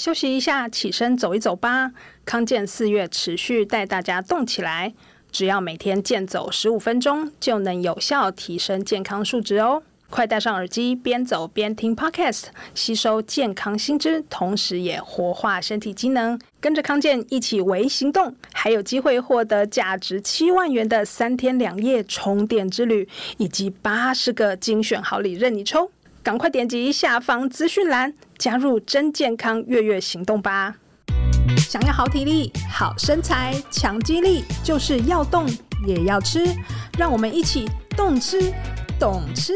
休息一下，起身走一走吧。康健四月持续带大家动起来，只要每天健走十五分钟，就能有效提升健康数值哦。快戴上耳机，边走边听 Podcast，吸收健康新知，同时也活化身体机能。跟着康健一起微行动，还有机会获得价值七万元的三天两夜充电之旅，以及八十个精选好礼任你抽。赶快点击下方资讯栏，加入真健康月月行动吧！想要好体力、好身材、强肌力，就是要动也要吃。让我们一起动吃，懂吃。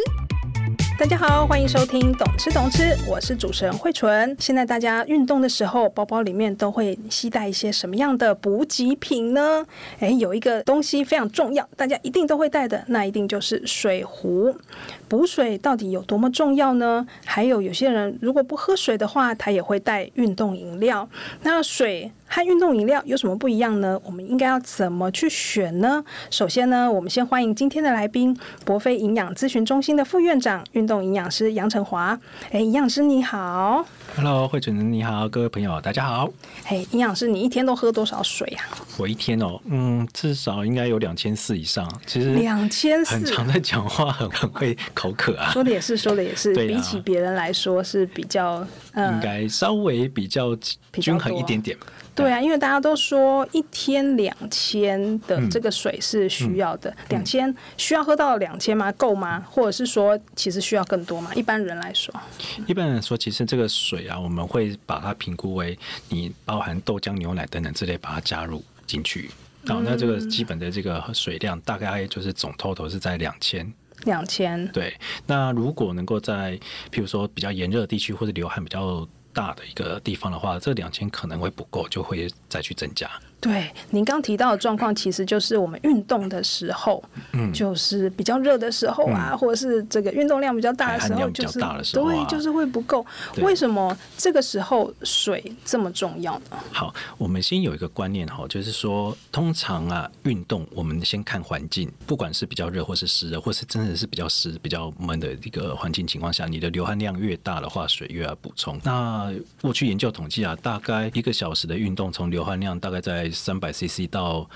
大家好，欢迎收听《懂吃懂吃》，我是主持人慧纯。现在大家运动的时候，包包里面都会携带一些什么样的补给品呢？诶，有一个东西非常重要，大家一定都会带的，那一定就是水壶。补水到底有多么重要呢？还有有些人如果不喝水的话，他也会带运动饮料。那水和运动饮料有什么不一样呢？我们应该要怎么去选呢？首先呢，我们先欢迎今天的来宾，博飞营养咨询中心的副院长、运动营养师杨成华。哎，营养师你好。Hello，慧纯你好，各位朋友大家好。嘿，营养师，你一天都喝多少水呀？我一天哦，嗯，至少应该有两千四以上。其实两千四，很常在讲话，很很会口渴啊。说的也是，说的也是。比起别人来说是比较，应该稍微比较均衡一点点。对啊，因为大家都说一天两千的这个水是需要的，两千、嗯嗯、需要喝到两千吗？够吗？或者是说其实需要更多吗？一般人来说，一般人说，其实这个水啊，我们会把它评估为你包含豆浆、牛奶等等之类，把它加入进去。然后那这个基本的这个水量大概就是总 total 是在两千。两千。对，那如果能够在譬如说比较炎热地区或者流汗比较大的一个地方的话，这两千可能会不够，就会再去增加。对，您刚提到的状况，其实就是我们运动的时候，嗯，就是比较热的时候啊，嗯、或者是这个运动量比较大的时候，就是对，就是会不够。为什么这个时候水这么重要呢？好，我们先有一个观念哈，就是说，通常啊，运动我们先看环境，不管是比较热，或是湿热，或是真的是比较湿、比较闷的一个环境情况下，你的流汗量越大的话，水越要补充。那过去研究统计啊，大概一个小时的运动，从流汗量大概在三百 CC 到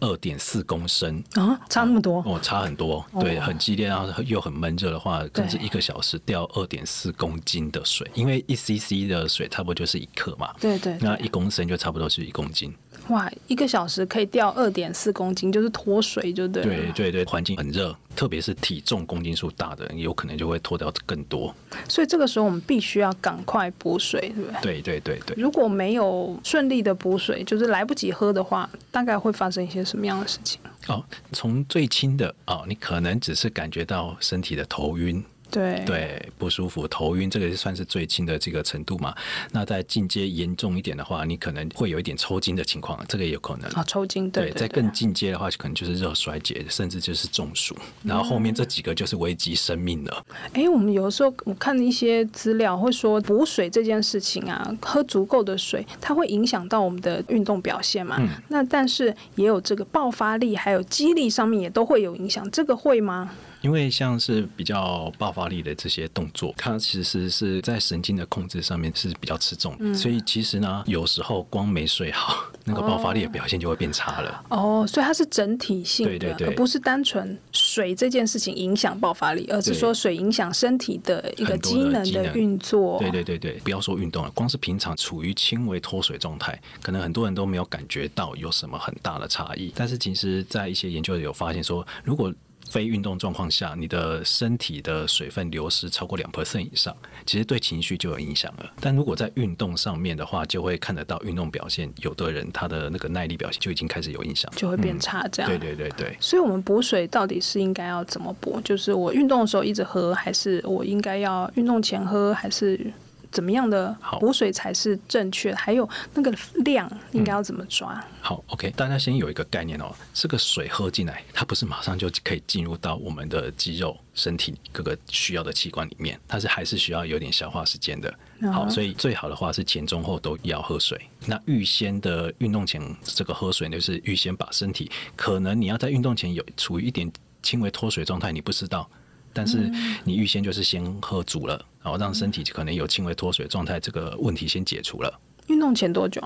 二点四公升啊，差那么多哦，差很多。对，很激烈，然后又很闷热的话，甚至一个小时掉二点四公斤的水，因为一 CC 的水差不多就是一克嘛。对对，那一公升就差不多是一公斤。哇，一个小时可以掉二点四公斤，就是脱水，就对。对对对，环境很热，特别是体重公斤数大的人，有可能就会脱掉更多。所以这个时候我们必须要赶快补水，对不对？对对对对。如果没有顺利的补水，就是来不及喝的话，大概会发生一些什么样的事情？哦，从最轻的哦，你可能只是感觉到身体的头晕。对对，不舒服、头晕，这个算是最轻的这个程度嘛？那在进阶严重一点的话，你可能会有一点抽筋的情况，这个也有可能啊、哦，抽筋对。在更进阶的话，可能就是热衰竭，甚至就是中暑，然后后面这几个就是危及生命了。哎、嗯，我们有的时候我看一些资料会说，补水这件事情啊，喝足够的水，它会影响到我们的运动表现嘛？嗯。那但是也有这个爆发力，还有肌力上面也都会有影响，这个会吗？因为像是比较爆发力的这些动作，它其实是在神经的控制上面是比较吃重，嗯、所以其实呢，有时候光没睡好，那个爆发力的表现就会变差了。哦，所以它是整体性的，对对对，而不是单纯水这件事情影响爆发力，而是说水影响身体的一个机能的运作。对对对对，不要说运动了，光是平常处于轻微脱水状态，可能很多人都没有感觉到有什么很大的差异。但是其实，在一些研究有发现说，如果非运动状况下，你的身体的水分流失超过两 percent 以上，其实对情绪就有影响了。但如果在运动上面的话，就会看得到运动表现，有的人他的那个耐力表现就已经开始有影响，就会变差。这样、嗯，对对对对。所以，我们补水到底是应该要怎么补？就是我运动的时候一直喝，还是我应该要运动前喝，还是？怎么样的补水才是正确？还有那个量应该要怎么抓？嗯、好，OK，大家先有一个概念哦。这个水喝进来，它不是马上就可以进入到我们的肌肉、身体各个需要的器官里面，它是还是需要有点消化时间的。好，所以最好的话是前中后都要喝水。那预先的运动前这个喝水，就是预先把身体可能你要在运动前有处于一点轻微脱水状态，你不知道。但是你预先就是先喝足了，然后让身体可能有轻微脱水状态，这个问题先解除了。运动前多久？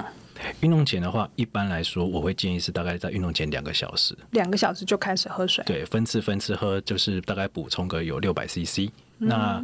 运动前的话，一般来说，我会建议是大概在运动前两个小时，两个小时就开始喝水。对，分次分次喝，就是大概补充个有六百 CC。那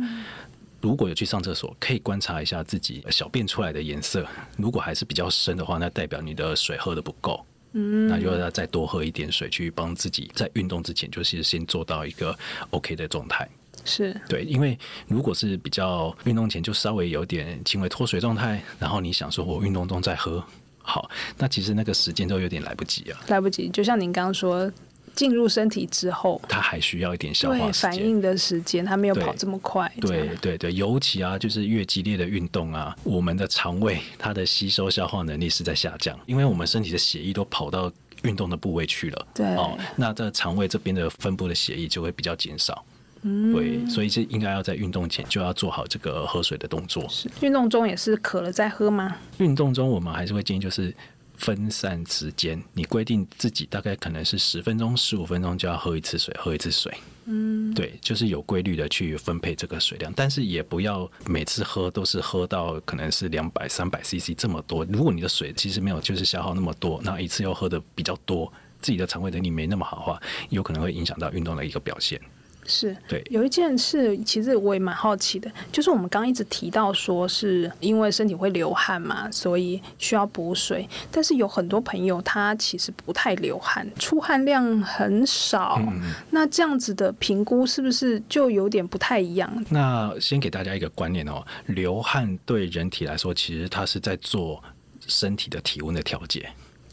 如果有去上厕所，可以观察一下自己小便出来的颜色，如果还是比较深的话，那代表你的水喝的不够。嗯，那就要再多喝一点水，去帮自己在运动之前，就是先做到一个 OK 的状态。是对，因为如果是比较运动前就稍微有点轻微脱水状态，然后你想说我运动中再喝，好，那其实那个时间都有点来不及啊，来不及。就像您刚刚说，进入身体之后，它还需要一点消化反应的时间，它没有跑这么快。对对对，尤其啊，就是越激烈的运动啊，我们的肠胃它的吸收消化能力是在下降，因为我们身体的血液都跑到运动的部位去了。对哦，那在肠胃这边的分布的血液就会比较减少。嗯，对，所以是应该要在运动前就要做好这个喝水的动作。是，运动中也是渴了再喝吗？运动中我们还是会建议就是分散时间，你规定自己大概可能是十分钟、十五分钟就要喝一次水，喝一次水。嗯，对，就是有规律的去分配这个水量，但是也不要每次喝都是喝到可能是两百、三百 CC 这么多。如果你的水其实没有就是消耗那么多，那一次又喝的比较多，自己的肠胃能力没那么好的话，有可能会影响到运动的一个表现。是对，有一件事，其实我也蛮好奇的，就是我们刚刚一直提到说，是因为身体会流汗嘛，所以需要补水。但是有很多朋友他其实不太流汗，出汗量很少。嗯，那这样子的评估是不是就有点不太一样？那先给大家一个观念哦，流汗对人体来说，其实它是在做身体的体温的调节，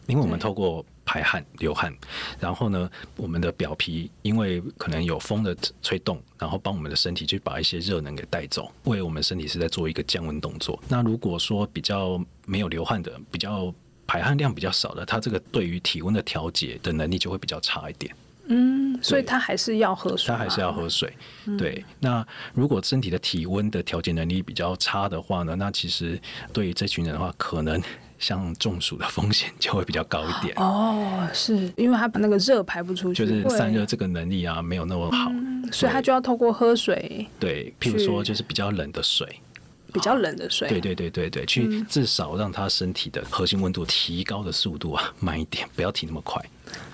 因为我们透过。排汗、流汗，然后呢，我们的表皮因为可能有风的吹动，然后帮我们的身体去把一些热能给带走，为我们身体是在做一个降温动作。那如果说比较没有流汗的，比较排汗量比较少的，它这个对于体温的调节的能力就会比较差一点。嗯，所以他还是要喝水，他还是要喝水。对，那如果身体的体温的调节能力比较差的话呢，那其实对于这群人的话，可能。像中暑的风险就会比较高一点。哦，是因为他把那个热排不出去，就是散热这个能力啊没有那么好，嗯，所以他就要透过喝水，对，譬如说就是比较冷的水，比较冷的水，对对对对对，去至少让他身体的核心温度提高的速度啊慢一点，不要提那么快。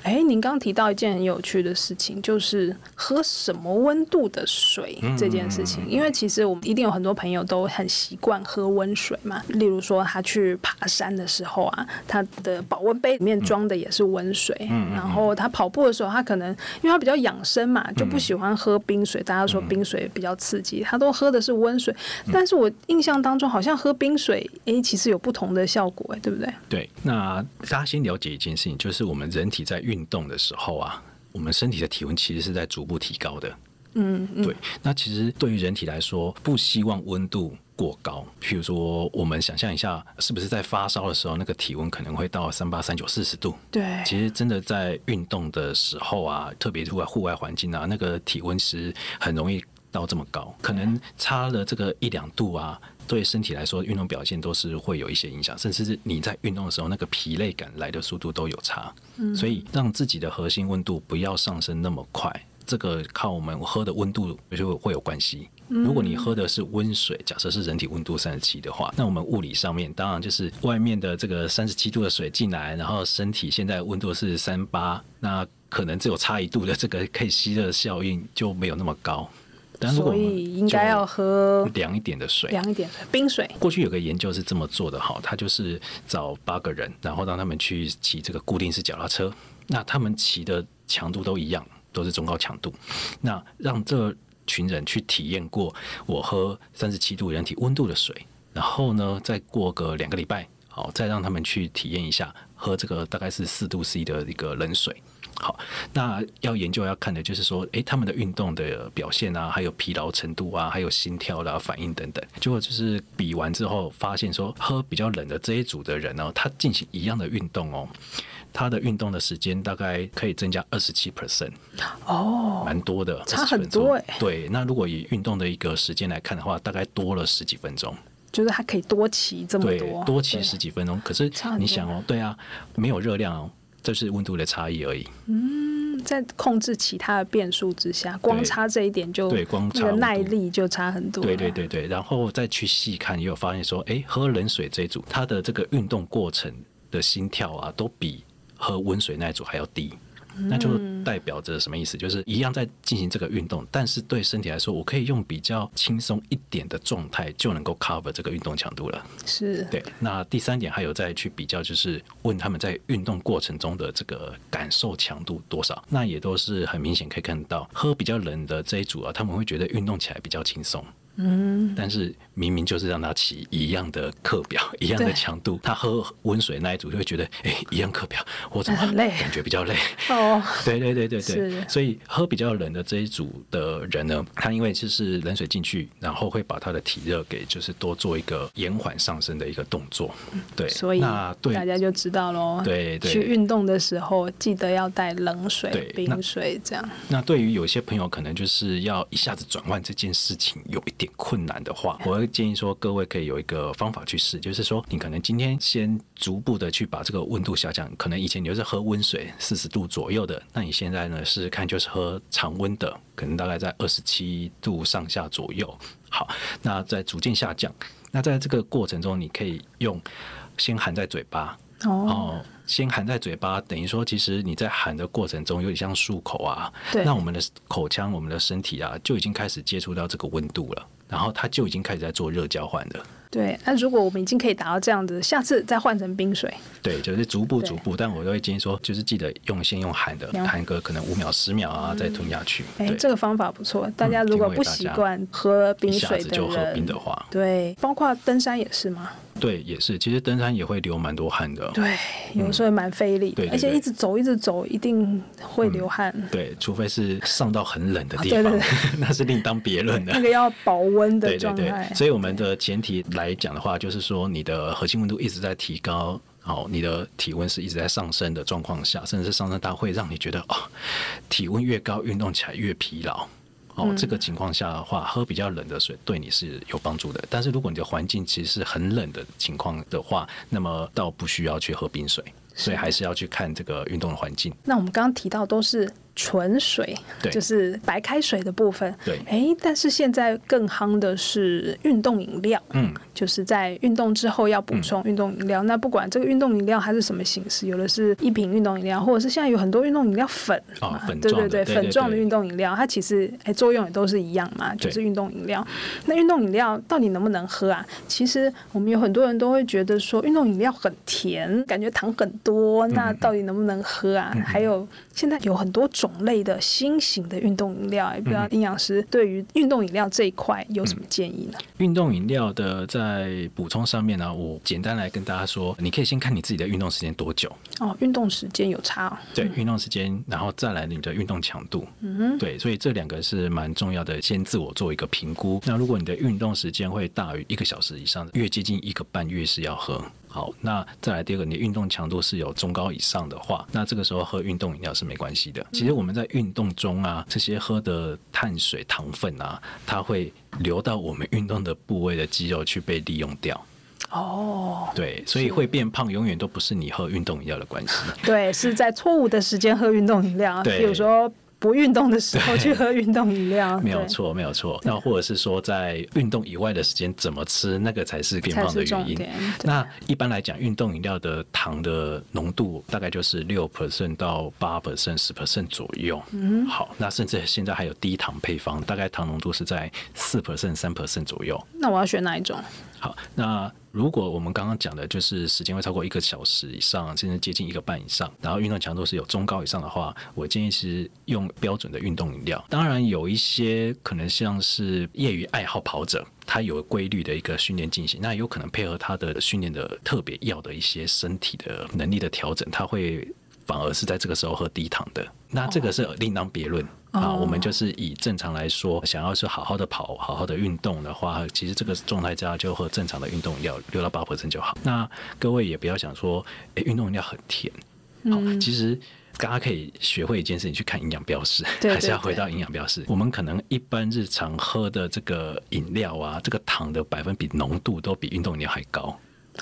哎，您刚刚提到一件很有趣的事情，就是喝什么温度的水这件事情。因为其实我们一定有很多朋友都很习惯喝温水嘛。例如说，他去爬山的时候啊，他的保温杯里面装的也是温水。然后他跑步的时候，他可能因为他比较养生嘛，就不喜欢喝冰水。大家说冰水比较刺激，他都喝的是温水。但是我印象当中，好像喝冰水，哎，其实有不同的效果，哎，对不对？对。那大家先了解一件事情，就是我们人体在运动的时候啊，我们身体的体温其实是在逐步提高的。嗯，嗯，对。那其实对于人体来说，不希望温度过高。譬如说，我们想象一下，是不是在发烧的时候，那个体温可能会到三八、三九、四十度？对。其实真的在运动的时候啊，特别是在户外环境啊，那个体温是很容易到这么高，可能差了这个一两度啊。对身体来说，运动表现都是会有一些影响，甚至是你在运动的时候，那个疲累感来的速度都有差。嗯，所以让自己的核心温度不要上升那么快，这个靠我们喝的温度就会有关系。如果你喝的是温水，假设是人体温度三十七的话，那我们物理上面当然就是外面的这个三十七度的水进来，然后身体现在温度是三八，那可能只有差一度的这个可以吸热效应就没有那么高。所以应该要喝凉一点的水，凉一点的冰水。过去有个研究是这么做的，哈，他就是找八个人，然后让他们去骑这个固定式脚踏车，那他们骑的强度都一样，都是中高强度。那让这群人去体验过我喝三十七度人体温度的水，然后呢，再过个两个礼拜，好，再让他们去体验一下喝这个大概是四度 C 的一个冷水。好，那要研究要看的就是说，诶，他们的运动的表现啊，还有疲劳程度啊，还有心跳的反应等等。结果就是比完之后，发现说，喝比较冷的这一组的人呢，他进行一样的运动哦，他的运动的时间大概可以增加二十七 percent 哦，蛮多的，差很多哎。对，那如果以运动的一个时间来看的话，大概多了十几分钟，就是它可以多骑这么多，对，多骑十几分钟。可是你想哦，对啊，没有热量哦。这是温度的差异而已。嗯。嗯，在控制其他的变数之下，光差这一点就对光差耐力就差很多。对对对对，然后再去细看，也有发现说，哎，喝冷水这一组，它的这个运动过程的心跳啊，都比喝温水那一组还要低。那就代表着什么意思？就是一样在进行这个运动，但是对身体来说，我可以用比较轻松一点的状态就能够 cover 这个运动强度了。是对。那第三点还有再去比较，就是问他们在运动过程中的这个感受强度多少。那也都是很明显可以看到，喝比较冷的这一组啊，他们会觉得运动起来比较轻松。嗯，但是明明就是让他骑一样的课表，一样的强度，他喝温水那一组就会觉得，哎、欸，一样课表，我怎么累。感觉比较累？哦，对对对对对，所以喝比较冷的这一组的人呢，他因为就是冷水进去，然后会把他的体热给就是多做一个延缓上升的一个动作，对，所以那对。大家就知道喽，对，对，去运动的时候记得要带冷水、冰水这样。那，那对于有些朋友可能就是要一下子转换这件事情有一点。困难的话，我会建议说，各位可以有一个方法去试，就是说，你可能今天先逐步的去把这个温度下降。可能以前你就是喝温水四十度左右的，那你现在呢试试看，就是喝常温的，可能大概在二十七度上下左右。好，那在逐渐下降。那在这个过程中，你可以用先含在嘴巴哦。先含在嘴巴，等于说，其实你在含的过程中，有点像漱口啊。对。那我们的口腔、我们的身体啊，就已经开始接触到这个温度了，然后它就已经开始在做热交换了。对。那如果我们已经可以达到这样子，下次再换成冰水。对，就是逐步逐步，但我都会建议说，就是记得用先用含的，含个可能五秒、十秒啊，再吞下去。哎、嗯，这个方法不错。大家如果不习惯喝冰水就喝冰的话，对，包括登山也是吗？对，也是。其实登山也会流蛮多汗的。对，有时候蛮费力。对，而且一直走，一直走，一定会流汗。嗯、对，除非是上到很冷的地方，那是另当别论的。那个要保温的状态。对对对。所以我们的前提来讲的话，就是说你的核心温度一直在提高，好，你的体温是一直在上升的状况下，甚至是上升到会让你觉得哦，体温越高，运动起来越疲劳。哦，这个情况下的话，喝比较冷的水对你是有帮助的。但是如果你的环境其实是很冷的情况的话，那么倒不需要去喝冰水，所以还是要去看这个运动的环境。那我们刚刚提到都是。纯水，对，就是白开水的部分。对，哎，但是现在更夯的是运动饮料。嗯，就是在运动之后要补充运动饮料。嗯、那不管这个运动饮料它是什么形式，有的是一瓶运动饮料，或者是现在有很多运动饮料粉。哦，粉对对对，粉状的运动饮料，它其实哎作用也都是一样嘛，就是运动饮料。那运动饮料到底能不能喝啊？其实我们有很多人都会觉得说运动饮料很甜，感觉糖很多，那到底能不能喝啊？嗯、还有现在有很多。种类的新型的运动饮料，也不知道营养师对于运动饮料这一块有什么建议呢？运、嗯、动饮料的在补充上面呢，我简单来跟大家说，你可以先看你自己的运动时间多久哦，运动时间有差哦。对，运动时间，然后再来你的运动强度。嗯哼，对，所以这两个是蛮重要的，先自我做一个评估。那如果你的运动时间会大于一个小时以上，越接近一个半月是要喝。好，那再来第二个，你运动强度是有中高以上的话，那这个时候喝运动饮料是没关系的。其实我们在运动中啊，这些喝的碳水、糖分啊，它会流到我们运动的部位的肌肉去被利用掉。哦，对，所以会变胖，永远都不是你喝运动饮料的关系。对，是在错误的时间喝运动饮料，对，比如说。不运动的时候去喝运动饮料，没有错，没有错。那或者是说，在运动以外的时间怎么吃，那个才是变胖的原因。那一般来讲，运动饮料的糖的浓度大概就是六 percent 到八 percent、十 percent 左右。嗯，好，那甚至现在还有低糖配方，大概糖浓度是在四 percent、三 percent 左右。那我要选哪一种？好，那。如果我们刚刚讲的就是时间会超过一个小时以上，甚至接近一个半以上，然后运动强度是有中高以上的话，我建议是用标准的运动饮料。当然，有一些可能像是业余爱好跑者，他有规律的一个训练进行，那有可能配合他的训练的特别要的一些身体的能力的调整，他会反而是在这个时候喝低糖的。那这个是另当别论。啊，我们就是以正常来说，想要是好好的跑、好好的运动的话，其实这个状态下就喝正常的运动饮料六到八 percent 就好。那各位也不要想说，哎，运动饮料很甜。好，其实大家可以学会一件事情，去看营养标示，还是要回到营养标示。我们可能一般日常喝的这个饮料啊，这个糖的百分比浓度都比运动饮料还高。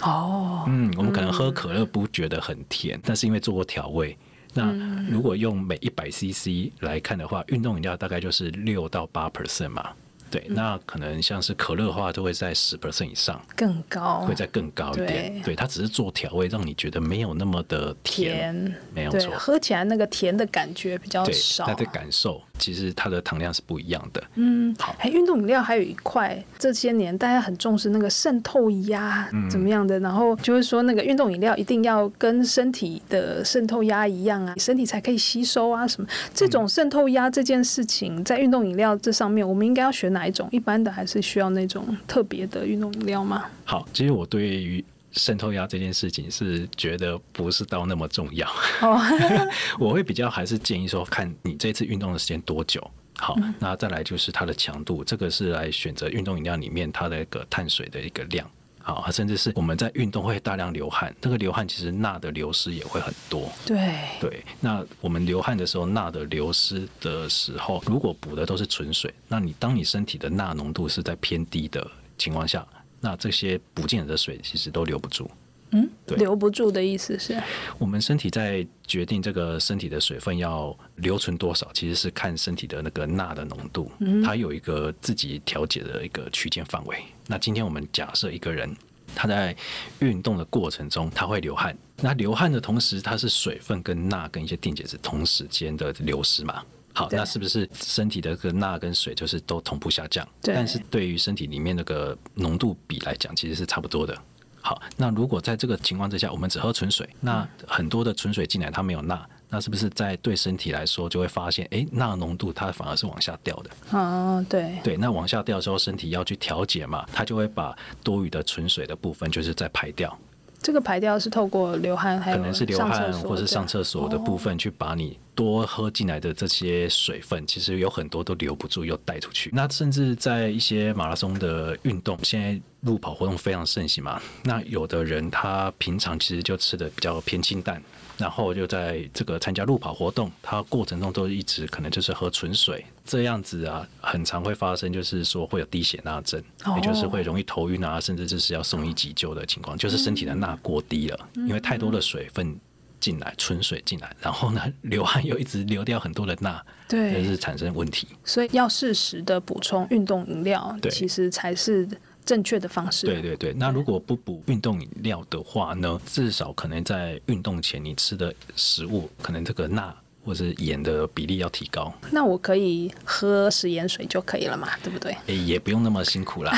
哦，嗯，我们可能喝可乐不觉得很甜，但是因为做过调味。那如果用每一百 CC 来看的话，运动饮料大概就是六到八 percent 嘛。对，那可能像是可乐的话，都会在十 percent 以上，更高，会再更高一点。对，它只是做调味，让你觉得没有那么的甜，甜没有错，喝起来那个甜的感觉比较少。它的感受其实它的糖量是不一样的。嗯，好，还运动饮料还有一块，这些年大家很重视那个渗透压怎么样的，嗯、然后就是说那个运动饮料一定要跟身体的渗透压一样啊，身体才可以吸收啊什么。这种渗透压这件事情，在运动饮料这上面，我们应该要选哪？哪一种一般的，还是需要那种特别的运动饮料吗？好，其实我对于渗透压这件事情是觉得不是到那么重要。哦、我会比较还是建议说，看你这次运动的时间多久。好，嗯、那再来就是它的强度，这个是来选择运动饮料里面它的一个碳水的一个量。好，甚至是我们在运动会大量流汗，这个流汗其实钠的流失也会很多。对对，那我们流汗的时候，钠的流失的时候，如果补的都是纯水，那你当你身体的钠浓度是在偏低的情况下，那这些补进来的水其实都留不住。嗯，对，留不住的意思是，我们身体在决定这个身体的水分要留存多少，其实是看身体的那个钠的浓度，它有一个自己调节的一个区间范围。那今天我们假设一个人他在运动的过程中他会流汗，那流汗的同时，它是水分跟钠跟一些电解质同时间的流失嘛？好，那是不是身体的个钠跟水就是都同步下降？对。但是对于身体里面那个浓度比来讲，其实是差不多的。好，那如果在这个情况之下，我们只喝纯水，那很多的纯水进来，它没有钠，那是不是在对身体来说就会发现，哎、欸，钠浓度它反而是往下掉的？哦，对，对，那往下掉的时候，身体要去调节嘛，它就会把多余的纯水的部分就是在排掉。这个排掉是透过流汗，还有可能是流汗或是上厕所的部分去把你多喝进来的这些水分，其实有很多都留不住，又带出去。那甚至在一些马拉松的运动，现在路跑活动非常盛行嘛，那有的人他平常其实就吃的比较偏清淡。然后就在这个参加路跑活动，他过程中都一直可能就是喝纯水这样子啊，很常会发生，就是说会有低血钠症，也就是会容易头晕啊，甚至就是要送医急救的情况，就是身体的钠过低了，因为太多的水分进来，纯水进来，然后呢流汗又一直流掉很多的钠，对，就是产生问题。所以要适时的补充运动饮料，其实才是。正确的方式。对对对，那如果不补运动饮料的话呢？至少可能在运动前你吃的食物，可能这个钠或是盐的比例要提高。那我可以喝食盐水就可以了嘛？对不对？欸、也不用那么辛苦啦。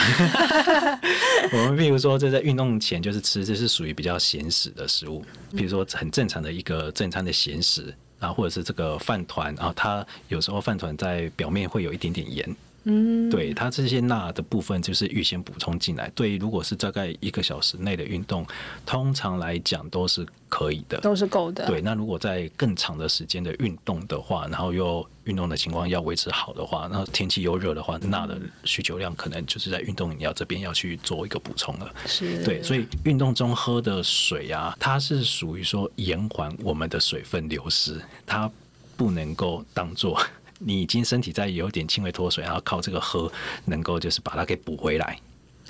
我们比如说，这在运动前就是吃，这是属于比较咸食的食物，比如说很正常的一个正餐的咸食啊，或者是这个饭团啊，它有时候饭团在表面会有一点点盐。嗯，对，它这些钠的部分就是预先补充进来。对，如果是大概一个小时内的运动，通常来讲都是可以的，都是够的。对，那如果在更长的时间的运动的话，然后又运动的情况要维持好的话，那天气又热的话，钠的需求量可能就是在运动饮料这边要去做一个补充了。是，对，所以运动中喝的水啊，它是属于说延缓我们的水分流失，它不能够当做。你已经身体在有点轻微脱水，然后靠这个喝，能够就是把它给补回来。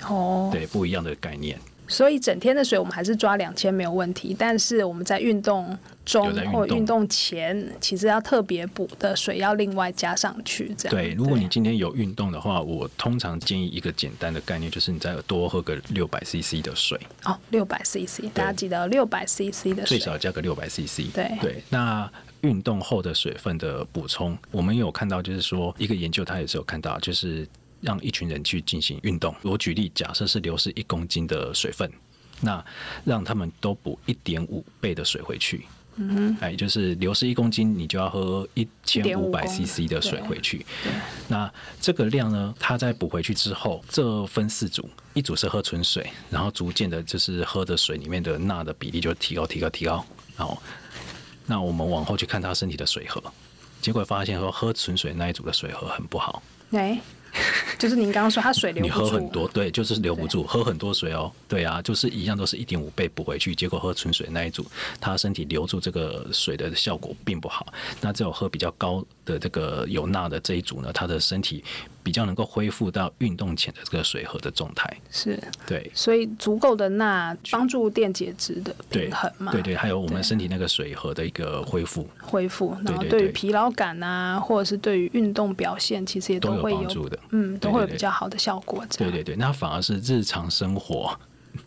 哦，对，不一样的概念。所以整天的水我们还是抓两千没有问题，但是我们在运动中或运动前，其实要特别补的水要另外加上去。这样对。如果你今天有运动的话，我通常建议一个简单的概念，就是你再多喝个六百 CC 的水。哦，六百 CC，大家记得六百 CC 的水，最少加个六百 CC。对对，那。运动后的水分的补充，我们有看到，就是说一个研究，他也是有看到，就是让一群人去进行运动。我举例，假设是流失一公斤的水分，那让他们都补一点五倍的水回去。嗯哼，哎，就是流失一公斤，你就要喝一千五百 CC 的水回去。那这个量呢，它在补回去之后，这分四组，一组是喝纯水，然后逐渐的，就是喝的水里面的钠的比例就提高、提高、提高，然后。那我们往后去看他身体的水合，结果发现说喝纯水那一组的水合很不好。对，就是您刚刚说它水流不住，你喝很多，对，就是留不住，喝很多水哦，对啊，就是一样都是一点五倍补回去，结果喝纯水那一组，他身体留住这个水的效果并不好。那只有喝比较高的这个有钠的这一组呢，他的身体比较能够恢复到运动前的这个水合的状态。是，对，所以足够的钠帮助电解质的平衡嘛？对对，还有我们身体那个水合的一个恢复。恢复，然后对于疲劳感啊，或者是对于运动表现，其实也都会有，有帮助的。嗯，都会有比较好的效果。对对对，那反而是日常生活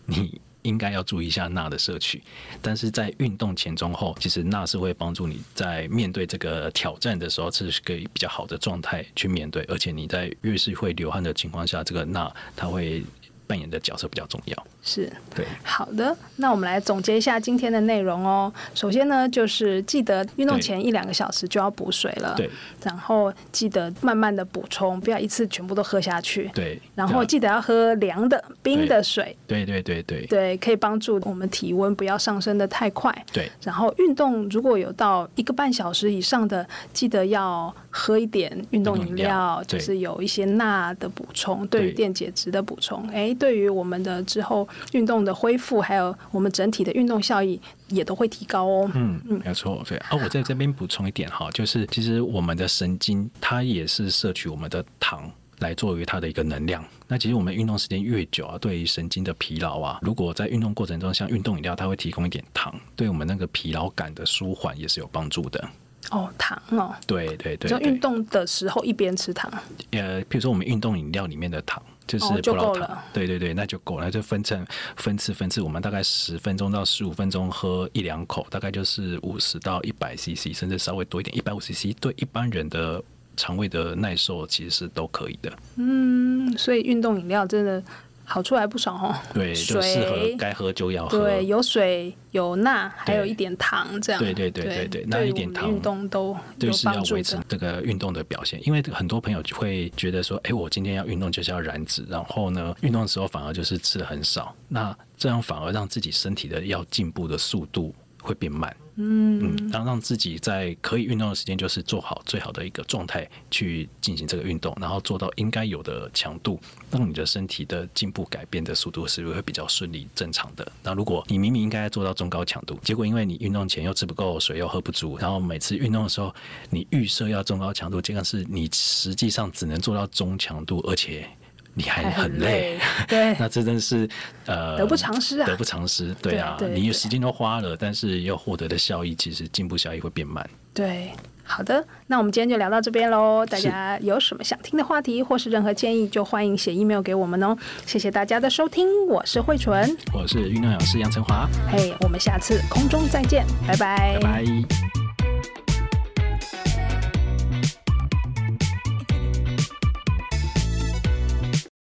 你。应该要注意一下钠的摄取，但是在运动前、中、后，其实钠是会帮助你在面对这个挑战的时候，是可以比较好的状态去面对，而且你在越是会流汗的情况下，这个钠它会扮演的角色比较重要。是对，好的，那我们来总结一下今天的内容哦。首先呢，就是记得运动前一两个小时就要补水了，对。然后记得慢慢的补充，不要一次全部都喝下去，对。然后记得要喝凉的、冰的水，对对对对对，对，可以帮助我们体温不要上升的太快，对。然后运动如果有到一个半小时以上的，记得要喝一点运动饮料，就是有一些钠的补充，对于电解质的补充，哎，对于我们的之后。运动的恢复，还有我们整体的运动效益也都会提高哦。嗯嗯，没错，对。啊，我在这边补充一点哈，就是其实我们的神经它也是摄取我们的糖来作为它的一个能量。那其实我们运动时间越久啊，对于神经的疲劳啊，如果在运动过程中像运动饮料，它会提供一点糖，对我们那个疲劳感的舒缓也是有帮助的。哦，糖哦，对对对，就运动的时候一边吃糖。呃，比如说我们运动饮料里面的糖。就是葡萄糖。对对对，那就够了，就分成分次分次，我们大概十分钟到十五分钟喝一两口，大概就是五十到一百 CC，甚至稍微多一点，一百五 CC，对一般人的肠胃的耐受其实是都可以的。嗯，所以运动饮料真的。好处还不少哦，对，就适合该喝就要喝。对，有水有钠，还有一点糖，这样。对对对对对，那一点糖运动都对是要维持这个运动的表现，因为很多朋友就会觉得说，哎，我今天要运动就是要燃脂，然后呢，运动的时候反而就是吃的很少，那这样反而让自己身体的要进步的速度会变慢。嗯嗯，然后让自己在可以运动的时间，就是做好最好的一个状态去进行这个运动，然后做到应该有的强度，让你的身体的进步改变的速度是不是会比较顺利正常的？那如果你明明应该做到中高强度，结果因为你运动前又吃不够水，又喝不足，然后每次运动的时候你预设要中高强度，结果是你实际上只能做到中强度，而且。你还很累，对，那这真的是呃得不偿失啊，得不偿失，对啊，你有时间都花了，但是要获得的效益，其实进步效益会变慢。对，好的，那我们今天就聊到这边喽。大家有什么想听的话题，或是任何建议，就欢迎写 email 给我们哦。谢谢大家的收听，我是慧纯，我是运动讲师杨成华，嘿，hey, 我们下次空中再见，拜拜，拜拜。